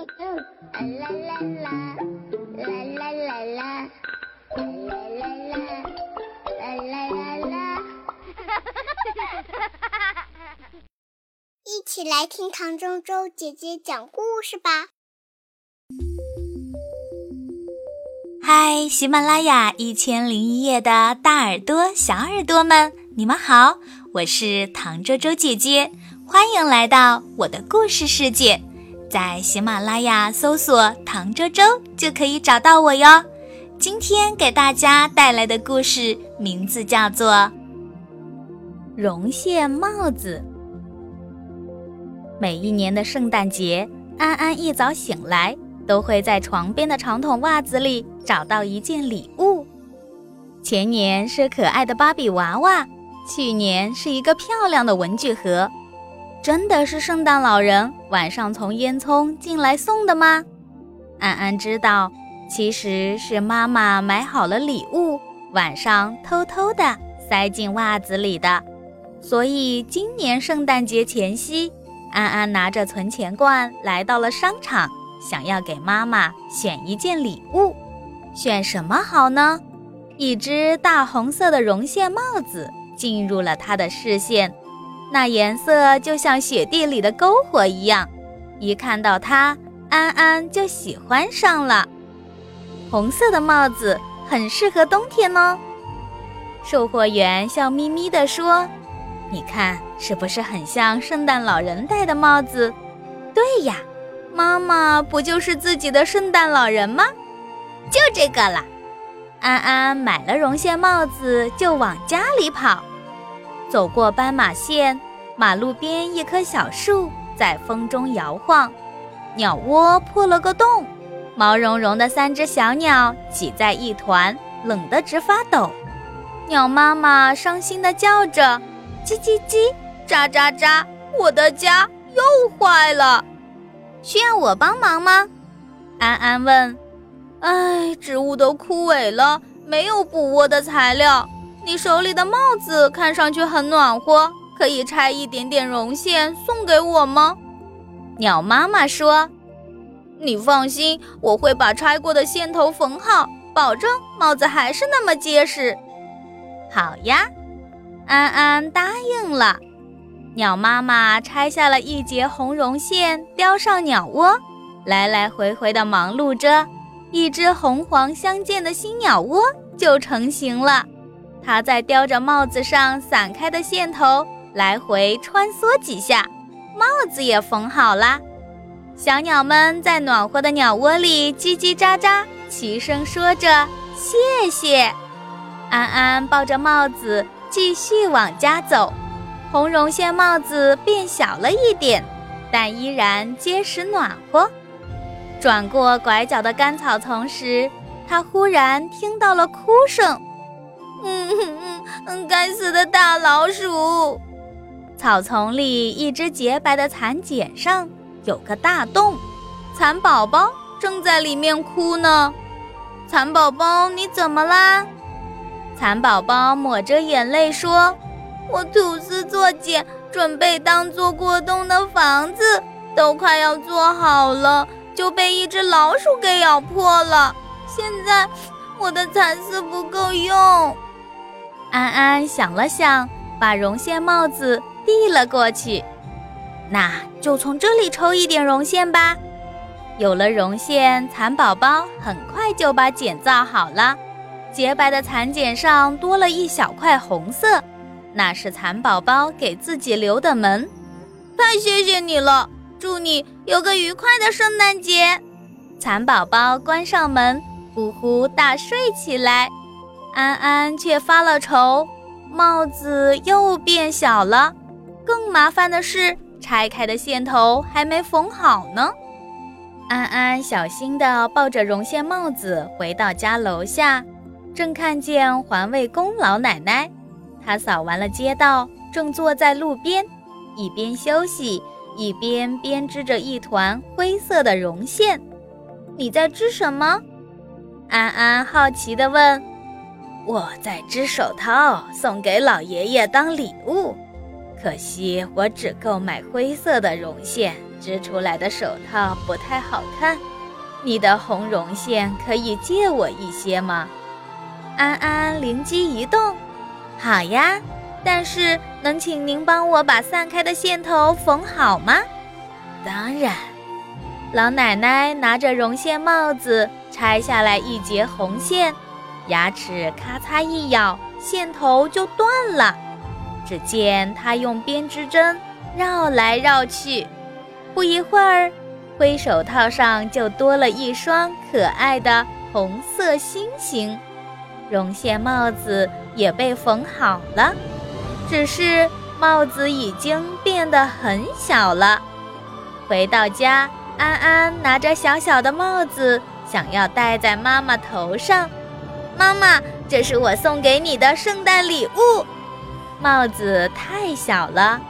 啦啦啦啦啦啦啦啦啦啦啦啦啦啦！一起来听唐周周姐姐讲故事吧。嗨，喜马拉雅一千零一夜的大耳朵、小耳朵们，你们好，我是唐周周姐姐，欢迎来到我的故事世界。在喜马拉雅搜索“唐周周”就可以找到我哟。今天给大家带来的故事名字叫做《绒线帽子》。每一年的圣诞节，安安一早醒来，都会在床边的长筒袜子里找到一件礼物。前年是可爱的芭比娃娃，去年是一个漂亮的文具盒。真的是圣诞老人晚上从烟囱进来送的吗？安安知道，其实是妈妈买好了礼物，晚上偷偷的塞进袜子里的。所以今年圣诞节前夕，安安拿着存钱罐来到了商场，想要给妈妈选一件礼物。选什么好呢？一只大红色的绒线帽子进入了他的视线。那颜色就像雪地里的篝火一样，一看到它，安安就喜欢上了。红色的帽子很适合冬天哦。售货员笑眯眯地说：“你看，是不是很像圣诞老人戴的帽子？”“对呀，妈妈不就是自己的圣诞老人吗？”“就这个了。”安安买了绒线帽子，就往家里跑。走过斑马线，马路边一棵小树在风中摇晃，鸟窝破了个洞，毛茸茸的三只小鸟挤在一团，冷得直发抖。鸟妈妈伤心地叫着：“叽叽叽，喳喳喳，我的家又坏了，需要我帮忙吗？”安安问。“哎，植物都枯萎了，没有补窝的材料。”你手里的帽子看上去很暖和，可以拆一点点绒线送给我吗？鸟妈妈说：“你放心，我会把拆过的线头缝好，保证帽子还是那么结实。”好呀，安安答应了。鸟妈妈拆下了一截红绒线，叼上鸟窝，来来回回的忙碌着，一只红黄相间的新鸟窝就成型了。它在叼着帽子上散开的线头来回穿梭几下，帽子也缝好啦。小鸟们在暖和的鸟窝里叽叽喳喳，齐声说着谢谢。安安抱着帽子继续往家走，红绒线帽子变小了一点，但依然结实暖和。转过拐角的干草丛时，他忽然听到了哭声。嗯 嗯嗯，该死的大老鼠！草丛里一只洁白的蚕茧上有个大洞，蚕宝宝正在里面哭呢。蚕宝宝，你怎么啦？蚕宝宝抹着眼泪说：“我吐丝作茧，准备当做过冬的房子，都快要做好了，就被一只老鼠给咬破了。现在我的蚕丝不够用。”安安想了想，把绒线帽子递了过去。那就从这里抽一点绒线吧。有了绒线，蚕宝宝很快就把茧造好了。洁白的蚕茧上多了一小块红色，那是蚕宝宝给自己留的门。太谢谢你了，祝你有个愉快的圣诞节。蚕宝宝关上门，呼呼大睡起来。安安却发了愁，帽子又变小了。更麻烦的是，拆开的线头还没缝好呢。安安小心地抱着绒线帽子回到家楼下，正看见环卫工老奶奶。她扫完了街道，正坐在路边，一边休息，一边编织着一团灰色的绒线。你在织什么？安安好奇地问。我在织手套，送给老爷爷当礼物。可惜我只够买灰色的绒线，织出来的手套不太好看，你的红绒线可以借我一些吗？”安安灵机一动：“好呀，但是能请您帮我把散开的线头缝好吗？”“当然。”老奶奶拿着绒线帽子，拆下来一截红线，牙齿咔嚓一咬，线头就断了。只见他用编织针绕来绕去，不一会儿，灰手套上就多了一双可爱的红色星星。绒线帽子也被缝好了，只是帽子已经变得很小了。回到家。安安拿着小小的帽子，想要戴在妈妈头上。妈妈，这是我送给你的圣诞礼物。帽子太小了，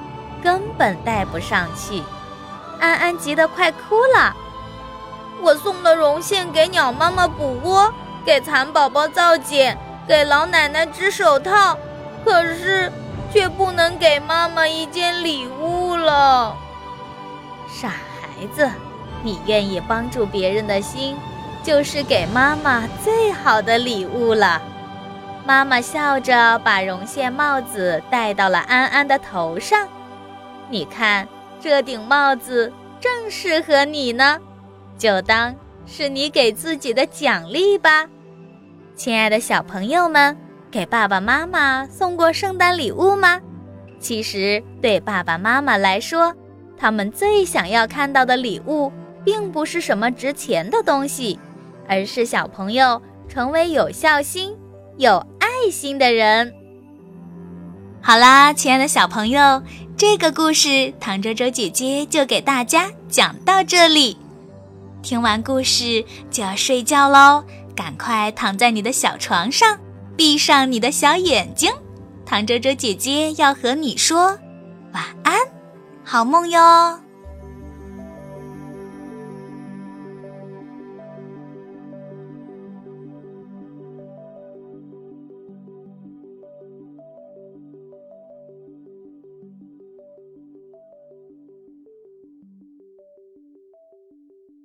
根本戴不上去。安安急得快哭了。我送了绒线给鸟妈妈补窝，给蚕宝宝造茧，给老奶奶织手套，可是却不能给妈妈一件礼物了。傻孩子。你愿意帮助别人的心，就是给妈妈最好的礼物了。妈妈笑着把绒线帽子戴到了安安的头上。你看，这顶帽子正适合你呢，就当是你给自己的奖励吧。亲爱的小朋友们，给爸爸妈妈送过圣诞礼物吗？其实，对爸爸妈妈来说，他们最想要看到的礼物。并不是什么值钱的东西，而是小朋友成为有孝心、有爱心的人。好啦，亲爱的小朋友，这个故事唐周周姐姐就给大家讲到这里。听完故事就要睡觉喽，赶快躺在你的小床上，闭上你的小眼睛。唐周周姐姐要和你说晚安，好梦哟。